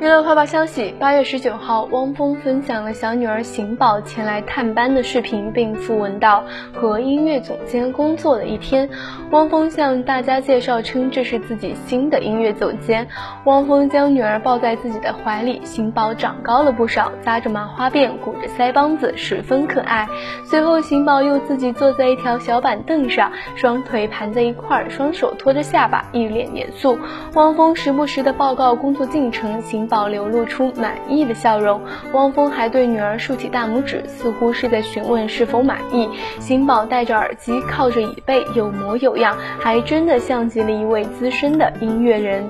娱乐快报消息：八月十九号，汪峰分享了小女儿邢宝前来探班的视频，并附文道：“和音乐总监工作的一天。”汪峰向大家介绍称，这是自己新的音乐总监。汪峰将女儿抱在自己的怀里，邢宝长高了不少，扎着麻花辫，鼓着腮帮子，十分可爱。随后，邢宝又自己坐在一条小板凳上，双腿盘在一块，双手托着下巴，一脸严肃。汪峰时不时的报告工作进程，邢。宝流露出满意的笑容，汪峰还对女儿竖起大拇指，似乎是在询问是否满意。邢宝戴着耳机，靠着椅背，有模有样，还真的像极了一位资深的音乐人。